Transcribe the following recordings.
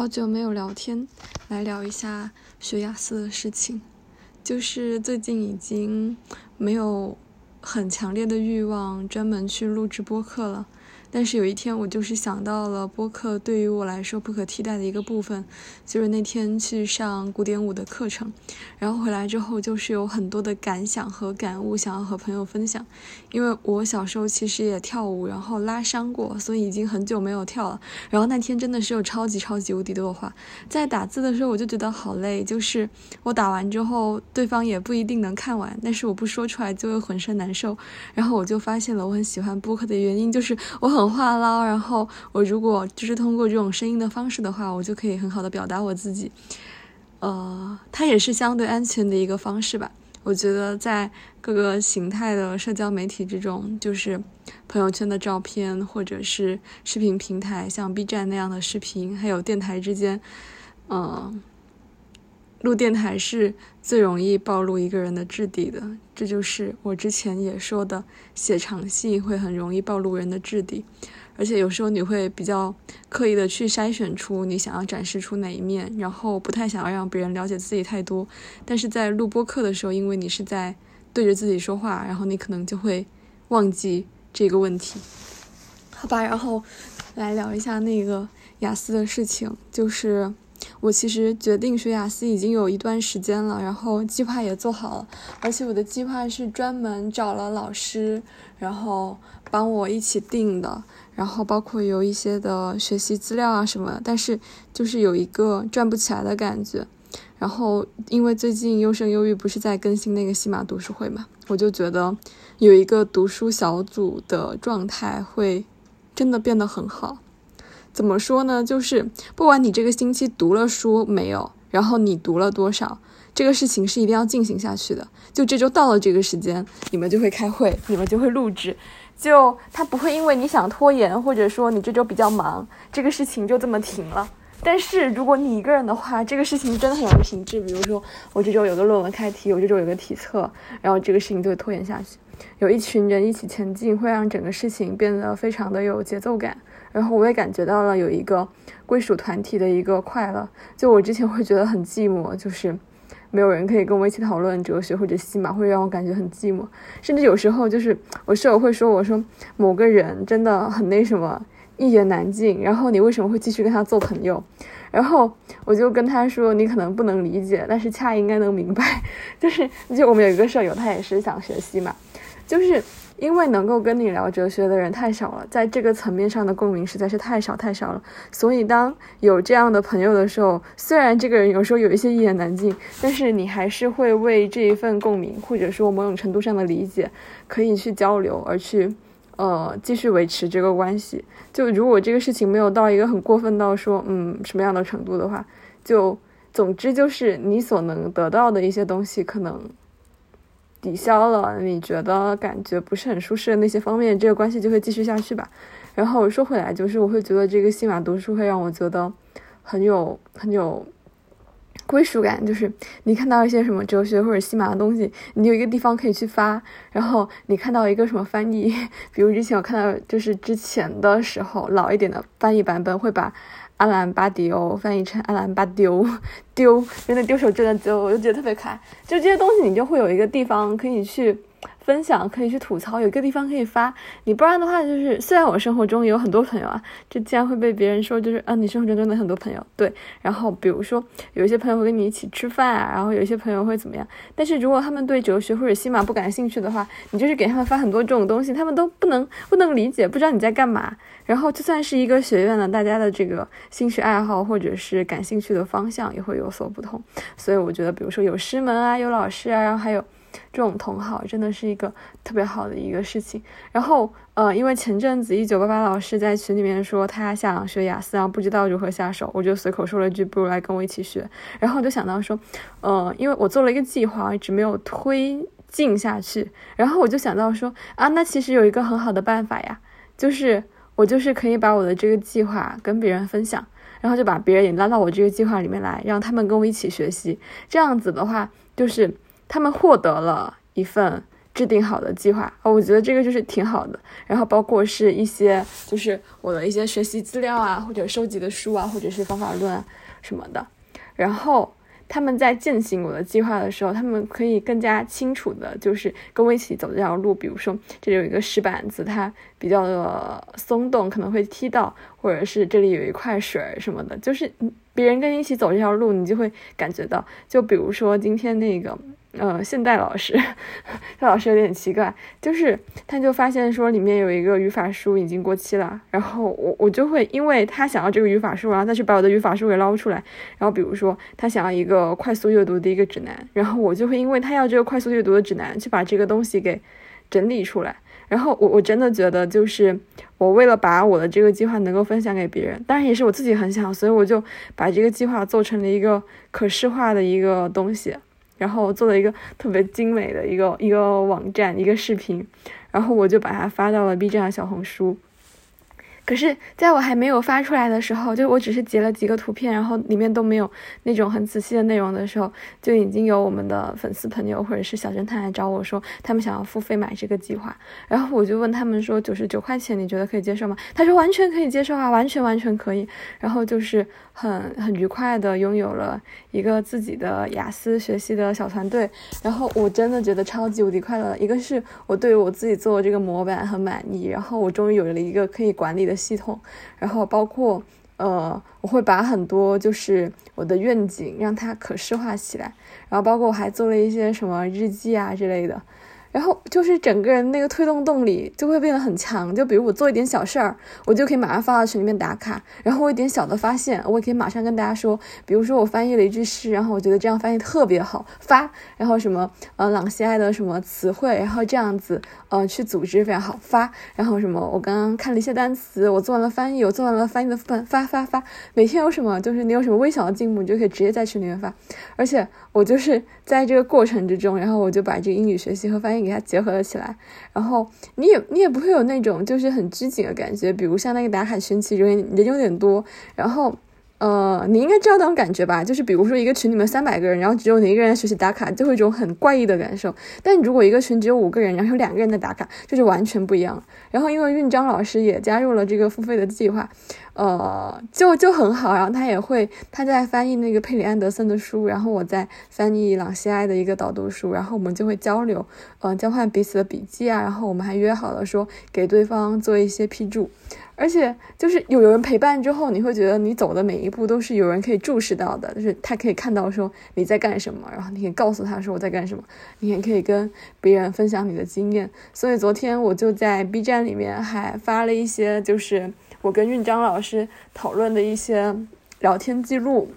好久没有聊天，来聊一下学雅思的事情。就是最近已经没有很强烈的欲望专门去录制播客了。但是有一天，我就是想到了播客对于我来说不可替代的一个部分，就是那天去上古典舞的课程，然后回来之后就是有很多的感想和感悟想要和朋友分享。因为我小时候其实也跳舞，然后拉伤过，所以已经很久没有跳了。然后那天真的是有超级超级无敌多的话，在打字的时候我就觉得好累，就是我打完之后对方也不一定能看完，但是我不说出来就会浑身难受。然后我就发现了我很喜欢播客的原因，就是我很。话唠，然后我如果就是通过这种声音的方式的话，我就可以很好的表达我自己。呃，它也是相对安全的一个方式吧。我觉得在各个形态的社交媒体之中，就是朋友圈的照片，或者是视频平台，像 B 站那样的视频，还有电台之间，嗯。录电台是最容易暴露一个人的质地的，这就是我之前也说的，写长信会很容易暴露人的质地，而且有时候你会比较刻意的去筛选出你想要展示出哪一面，然后不太想要让别人了解自己太多。但是在录播课的时候，因为你是在对着自己说话，然后你可能就会忘记这个问题。好吧，然后来聊一下那个雅思的事情，就是。我其实决定学雅思已经有一段时间了，然后计划也做好了，而且我的计划是专门找了老师，然后帮我一起定的，然后包括有一些的学习资料啊什么，但是就是有一个转不起来的感觉，然后因为最近优胜优育不是在更新那个西马读书会嘛，我就觉得有一个读书小组的状态会真的变得很好。怎么说呢？就是不管你这个星期读了书没有，然后你读了多少，这个事情是一定要进行下去的。就这周到了这个时间，你们就会开会，你们就会录制。就他不会因为你想拖延，或者说你这周比较忙，这个事情就这么停了。但是如果你一个人的话，这个事情真的很容易停滞。比如说我这周有个论文开题，我这周有个体测，然后这个事情就会拖延下去。有一群人一起前进，会让整个事情变得非常的有节奏感。然后我也感觉到了有一个归属团体的一个快乐。就我之前会觉得很寂寞，就是没有人可以跟我一起讨论哲学或者戏码，会让我感觉很寂寞。甚至有时候就是我室友会说我说某个人真的很那什么，一言难尽。然后你为什么会继续跟他做朋友？然后我就跟他说你可能不能理解，但是恰应该能明白。就是就我们有一个舍友，他也是想学戏嘛，就是。因为能够跟你聊哲学的人太少了，在这个层面上的共鸣实在是太少太少了。所以当有这样的朋友的时候，虽然这个人有时候有一些一言难尽，但是你还是会为这一份共鸣，或者说某种程度上的理解，可以去交流，而去呃继续维持这个关系。就如果这个事情没有到一个很过分到说嗯什么样的程度的话，就总之就是你所能得到的一些东西可能。抵消了你觉得感觉不是很舒适的那些方面，这个关系就会继续下去吧。然后说回来，就是我会觉得这个西马读书会让我觉得很有很有归属感。就是你看到一些什么哲学或者西马的东西，你有一个地方可以去发。然后你看到一个什么翻译，比如之前我看到就是之前的时候老一点的翻译版本会把。阿兰巴迪欧翻译成阿兰巴丢丢，因为那丢手真的就，我就觉得特别可爱。就这些东西，你就会有一个地方可以去。分享可以去吐槽，有一个地方可以发。你不然的话，就是虽然我生活中有很多朋友啊，这竟然会被别人说就是啊，你生活中真的很多朋友。对，然后比如说有一些朋友会跟你一起吃饭啊，然后有一些朋友会怎么样。但是如果他们对哲学或者西马不感兴趣的话，你就是给他们发很多这种东西，他们都不能不能理解，不知道你在干嘛。然后就算是一个学院呢，大家的这个兴趣爱好或者是感兴趣的方向也会有所不同。所以我觉得，比如说有师门啊，有老师啊，然后还有。这种同好真的是一个特别好的一个事情。然后，呃，因为前阵子一九八八老师在群里面说他想学雅思，然后不知道如何下手，我就随口说了一句：“不如来跟我一起学。”然后我就想到说，呃，因为我做了一个计划，一直没有推进下去。然后我就想到说，啊，那其实有一个很好的办法呀，就是我就是可以把我的这个计划跟别人分享，然后就把别人也拉到我这个计划里面来，让他们跟我一起学习。这样子的话，就是。他们获得了一份制定好的计划啊，我觉得这个就是挺好的。然后包括是一些就是我的一些学习资料啊，或者收集的书啊，或者是方法论啊什么的。然后他们在践行我的计划的时候，他们可以更加清楚的，就是跟我一起走这条路。比如说这里有一个石板子，它比较的松动，可能会踢到，或者是这里有一块水什么的，就是别人跟你一起走这条路，你就会感觉到。就比如说今天那个。呃，现代老师，这老师有点奇怪，就是他就发现说里面有一个语法书已经过期了，然后我我就会因为他想要这个语法书，然后再去把我的语法书给捞出来，然后比如说他想要一个快速阅读的一个指南，然后我就会因为他要这个快速阅读的指南去把这个东西给整理出来，然后我我真的觉得就是我为了把我的这个计划能够分享给别人，当然也是我自己很想，所以我就把这个计划做成了一个可视化的一个东西。然后做了一个特别精美的一个一个网站一个视频，然后我就把它发到了 B 站和小红书。可是，在我还没有发出来的时候，就我只是截了几个图片，然后里面都没有那种很仔细的内容的时候，就已经有我们的粉丝朋友或者是小侦探来找我说，他们想要付费买这个计划。然后我就问他们说，九十九块钱你觉得可以接受吗？他说完全可以接受啊，完全完全可以。然后就是很很愉快的拥有了一个自己的雅思学习的小团队。然后我真的觉得超级无敌快乐。一个是我对我自己做的这个模板很满意，然后我终于有了一个可以管理的。系统，然后包括呃，我会把很多就是我的愿景让它可视化起来，然后包括我还做了一些什么日记啊之类的。然后就是整个人那个推动动力就会变得很强，就比如我做一点小事儿，我就可以马上发到群里面打卡。然后我一点小的发现，我也可以马上跟大家说，比如说我翻译了一句诗，然后我觉得这样翻译特别好，发。然后什么呃朗西爱的什么词汇，然后这样子呃去组织非常好发。然后什么我刚刚看了一些单词，我做完了翻译，我做完了翻译的翻发发发。每天有什么就是你有什么微小的进步，你就可以直接在群里面发。而且我就是在这个过程之中，然后我就把这个英语学习和翻译。给它结合了起来，然后你也你也不会有那种就是很拘谨的感觉，比如像那个打卡神器人人有点多，然后。呃，你应该知道那种感觉吧？就是比如说一个群里面三百个人，然后只有你一个人学习打卡，就会一种很怪异的感受。但如果一个群只有五个人，然后有两个人在打卡，就是完全不一样。然后因为运章老师也加入了这个付费的计划，呃，就就很好。然后他也会他在翻译那个佩里安德森的书，然后我在翻译朗西埃的一个导读书，然后我们就会交流，呃，交换彼此的笔记啊。然后我们还约好了说给对方做一些批注。而且就是有有人陪伴之后，你会觉得你走的每一步都是有人可以注视到的，就是他可以看到说你在干什么，然后你可以告诉他说我在干什么，你也可以跟别人分享你的经验。所以昨天我就在 B 站里面还发了一些，就是我跟运章老师讨论的一些聊天记录。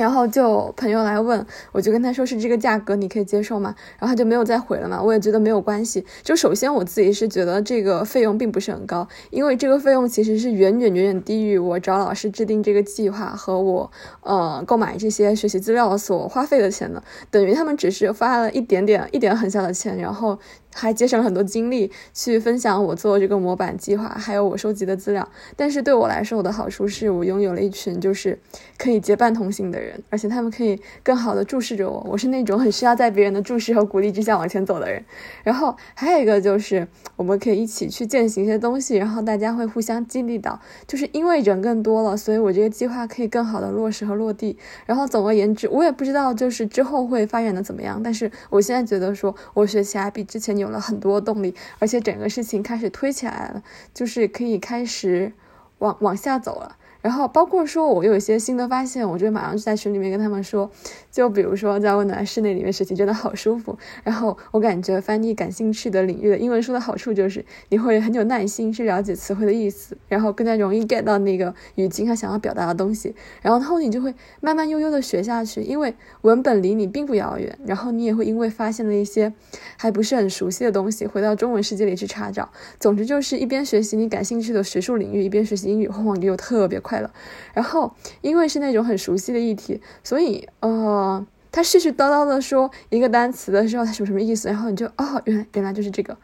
然后就朋友来问，我就跟他说是这个价格，你可以接受吗？然后他就没有再回了嘛。我也觉得没有关系。就首先我自己是觉得这个费用并不是很高，因为这个费用其实是远远远远低于我找老师制定这个计划和我呃购买这些学习资料所花费的钱的。等于他们只是花了一点点一点很小的钱，然后。还节省了很多精力去分享我做这个模板计划，还有我收集的资料。但是对我来说，我的好处是我拥有了一群就是可以结伴同行的人，而且他们可以更好的注视着我。我是那种很需要在别人的注视和鼓励之下往前走的人。然后还有一个就是我们可以一起去践行一些东西，然后大家会互相激励到。就是因为人更多了，所以我这个计划可以更好的落实和落地。然后总而言之，我也不知道就是之后会发展的怎么样，但是我现在觉得说我学起来比之前。有了很多动力，而且整个事情开始推起来了，就是可以开始往往下走了。然后包括说，我有一些新的发现，我就马上就在群里面跟他们说。就比如说，在温暖室内里面学习真的好舒服。然后我感觉翻译感兴趣的领域的英文书的好处就是，你会很有耐心去了解词汇的意思，然后更加容易 get 到那个语境他想要表达的东西。然后后你就会慢慢悠悠的学下去，因为文本离你并不遥远。然后你也会因为发现了一些还不是很熟悉的东西，回到中文世界里去查找。总之就是一边学习你感兴趣的学术领域，一边学习英语，往往就特别快快乐。然后因为是那种很熟悉的议题，所以呃。他絮絮叨叨的说一个单词的时候，他什么什么意思？然后你就哦，原来原来就是这个，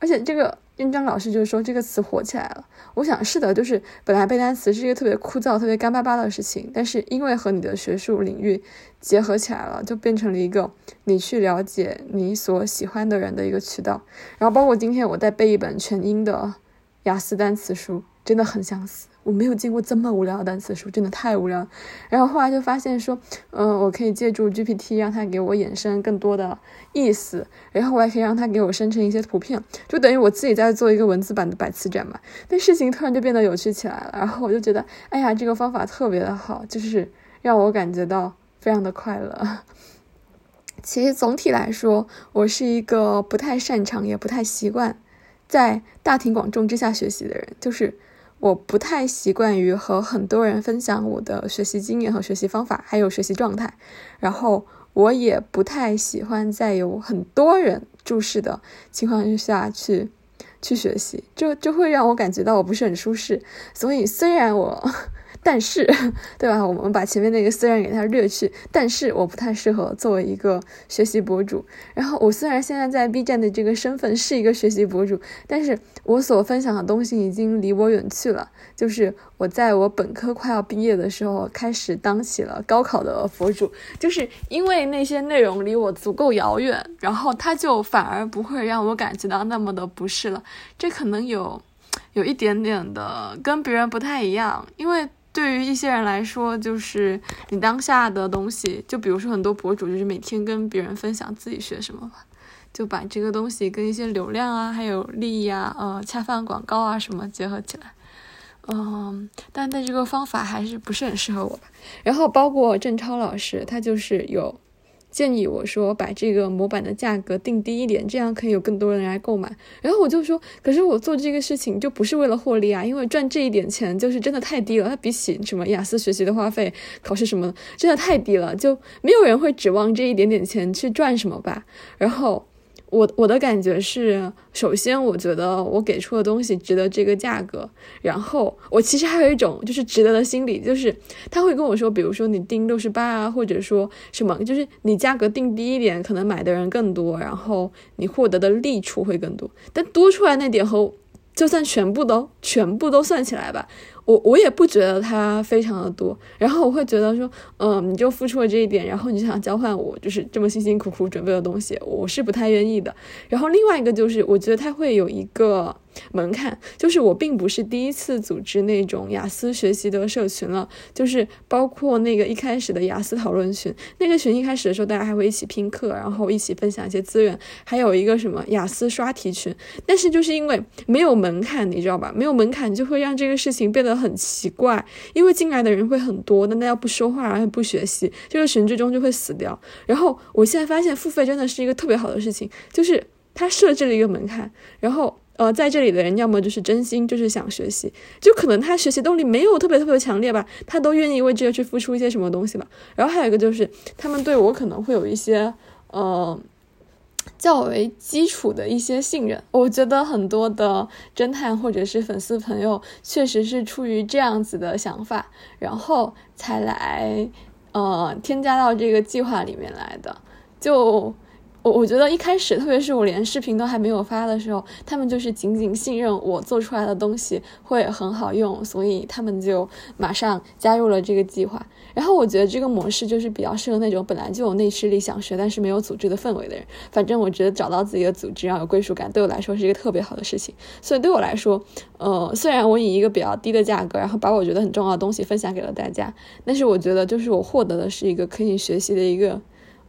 而且这个印章老师就是说这个词火起来了。我想是的，就是本来背单词是一个特别枯燥、特别干巴巴的事情，但是因为和你的学术领域结合起来了，就变成了一个你去了解你所喜欢的人的一个渠道。然后包括今天我在背一本全英的雅思单词书，真的很相似。我没有见过这么无聊的单词书，真的太无聊。然后后来就发现说，嗯，我可以借助 GPT 让它给我衍生更多的意思，然后我还可以让它给我生成一些图片，就等于我自己在做一个文字版的百词斩嘛。那事情突然就变得有趣起来了。然后我就觉得，哎呀，这个方法特别的好，就是让我感觉到非常的快乐。其实总体来说，我是一个不太擅长也不太习惯在大庭广众之下学习的人，就是。我不太习惯于和很多人分享我的学习经验和学习方法，还有学习状态。然后我也不太喜欢在有很多人注视的情况下去去学习，就就会让我感觉到我不是很舒适。所以虽然我。但是，对吧？我们把前面那个虽然给它略去，但是我不太适合作为一个学习博主。然后我虽然现在在 B 站的这个身份是一个学习博主，但是我所分享的东西已经离我远去了。就是我在我本科快要毕业的时候开始当起了高考的博主，就是因为那些内容离我足够遥远，然后它就反而不会让我感觉到那么的不适了。这可能有有一点点的跟别人不太一样，因为。对于一些人来说，就是你当下的东西，就比如说很多博主，就是每天跟别人分享自己学什么吧，就把这个东西跟一些流量啊，还有利益啊，呃，恰饭广告啊什么结合起来，嗯，但但这个方法还是不是很适合我吧。然后包括郑超老师，他就是有。建议我说把这个模板的价格定低一点，这样可以有更多人来购买。然后我就说，可是我做这个事情就不是为了获利啊，因为赚这一点钱就是真的太低了。它比起什么雅思学习的花费、考试什么，真的太低了，就没有人会指望这一点点钱去赚什么吧。然后。我我的感觉是，首先我觉得我给出的东西值得这个价格，然后我其实还有一种就是值得的心理，就是他会跟我说，比如说你定六十八啊，或者说什么，就是你价格定低一点，可能买的人更多，然后你获得的利处会更多，但多出来那点和就算全部都全部都算起来吧。我我也不觉得他非常的多，然后我会觉得说，嗯，你就付出了这一点，然后你就想交换我就是这么辛辛苦苦准备的东西，我是不太愿意的。然后另外一个就是，我觉得他会有一个。门槛就是我并不是第一次组织那种雅思学习的社群了，就是包括那个一开始的雅思讨论群，那个群一开始的时候大家还会一起拼课，然后一起分享一些资源，还有一个什么雅思刷题群，但是就是因为没有门槛，你知道吧？没有门槛就会让这个事情变得很奇怪，因为进来的人会很多，但大家不说话，然后不学习，这个群最终就会死掉。然后我现在发现付费真的是一个特别好的事情，就是它设置了一个门槛，然后。呃，在这里的人要么就是真心，就是想学习，就可能他学习动力没有特别特别强烈吧，他都愿意为这个去付出一些什么东西吧。然后还有一个就是，他们对我可能会有一些呃较为基础的一些信任。我觉得很多的侦探或者是粉丝朋友，确实是出于这样子的想法，然后才来呃添加到这个计划里面来的，就。我我觉得一开始，特别是我连视频都还没有发的时候，他们就是仅仅信任我做出来的东西会很好用，所以他们就马上加入了这个计划。然后我觉得这个模式就是比较适合那种本来就有内驱力想学，但是没有组织的氛围的人。反正我觉得找到自己的组织，然后有归属感，对我来说是一个特别好的事情。所以对我来说，呃，虽然我以一个比较低的价格，然后把我觉得很重要的东西分享给了大家，但是我觉得就是我获得的是一个可以学习的一个，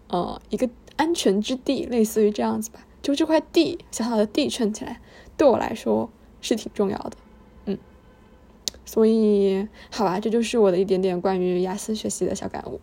呃，一个。安全之地，类似于这样子吧，就这块地，小小的地圈起来，对我来说是挺重要的，嗯，所以好吧，这就是我的一点点关于雅思学习的小感悟。